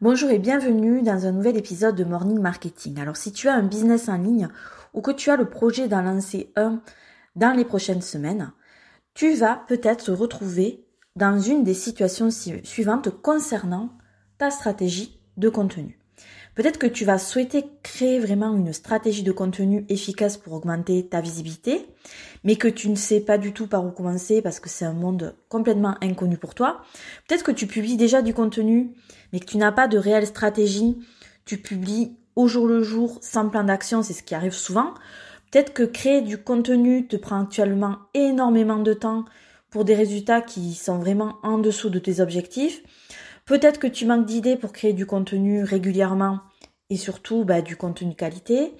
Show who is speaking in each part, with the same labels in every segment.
Speaker 1: Bonjour et bienvenue dans un nouvel épisode de Morning Marketing. Alors si tu as un business en ligne ou que tu as le projet d'en lancer un dans les prochaines semaines, tu vas peut-être te retrouver dans une des situations suivantes concernant ta stratégie de contenu. Peut-être que tu vas souhaiter créer vraiment une stratégie de contenu efficace pour augmenter ta visibilité, mais que tu ne sais pas du tout par où commencer parce que c'est un monde complètement inconnu pour toi. Peut-être que tu publies déjà du contenu, mais que tu n'as pas de réelle stratégie. Tu publies au jour le jour sans plan d'action, c'est ce qui arrive souvent. Peut-être que créer du contenu te prend actuellement énormément de temps pour des résultats qui sont vraiment en dessous de tes objectifs. Peut-être que tu manques d'idées pour créer du contenu régulièrement et surtout bah, du contenu qualité.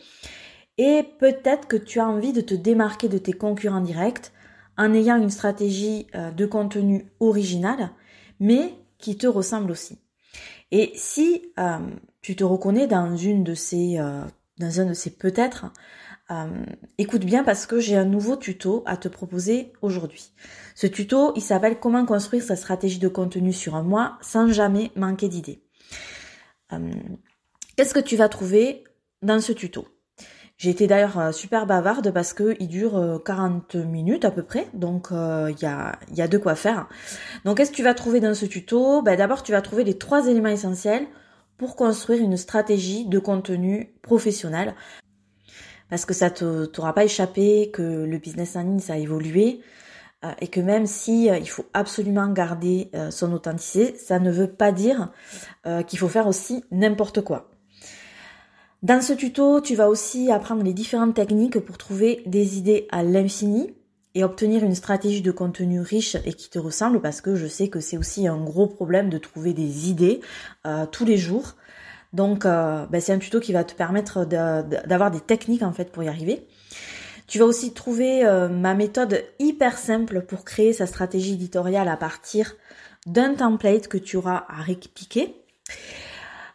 Speaker 1: Et peut-être que tu as envie de te démarquer de tes concurrents directs en ayant une stratégie euh, de contenu originale, mais qui te ressemble aussi. Et si euh, tu te reconnais dans une de ces, euh, dans un de ces peut-être, écoute bien parce que j'ai un nouveau tuto à te proposer aujourd'hui. Ce tuto, il s'appelle Comment construire sa stratégie de contenu sur un mois sans jamais manquer d'idées. Qu'est-ce que tu vas trouver dans ce tuto? J'ai été d'ailleurs euh, super bavarde parce qu'il dure 40 euh, minutes à peu près, donc euh, il y, a, y, a, de quoi faire. Donc qu'est-ce que tu vas trouver dans ce tuto? Ben, D'abord tu vas trouver les trois éléments essentiels pour construire une stratégie de contenu professionnel. Parce que ça ne t'aura pas échappé que le business en ligne ça a évolué et que même si il faut absolument garder son authenticité, ça ne veut pas dire qu'il faut faire aussi n'importe quoi. Dans ce tuto, tu vas aussi apprendre les différentes techniques pour trouver des idées à l'infini et obtenir une stratégie de contenu riche et qui te ressemble parce que je sais que c'est aussi un gros problème de trouver des idées euh, tous les jours. Donc euh, ben, c'est un tuto qui va te permettre d'avoir des techniques en fait pour y arriver. Tu vas aussi trouver euh, ma méthode hyper simple pour créer sa stratégie éditoriale à partir d'un template que tu auras à répliquer.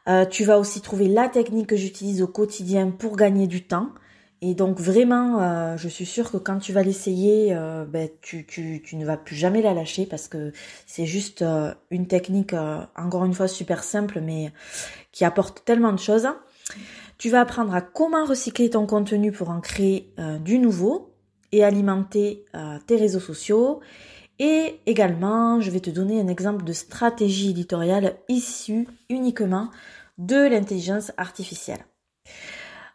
Speaker 1: Euh, tu vas aussi trouver la technique que j'utilise au quotidien pour gagner du temps. Et donc vraiment, euh, je suis sûre que quand tu vas l'essayer, euh, ben, tu, ne vas plus jamais la lâcher parce que c'est juste une technique, encore une fois, super simple, mais qui apporte tellement de choses. Tu vas apprendre à comment recycler ton contenu pour en créer du nouveau et alimenter tes réseaux sociaux. Et également, je vais te donner un exemple de stratégie éditoriale issue uniquement de l'intelligence artificielle.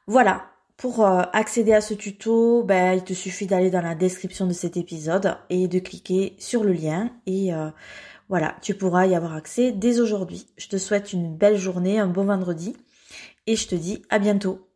Speaker 1: Voilà, pour euh, accéder à ce tuto, ben, il te suffit d'aller dans la description de cet épisode et de cliquer sur le lien et euh, voilà, tu pourras y avoir accès dès aujourd'hui. Je te souhaite une belle journée, un bon vendredi et je te dis à bientôt.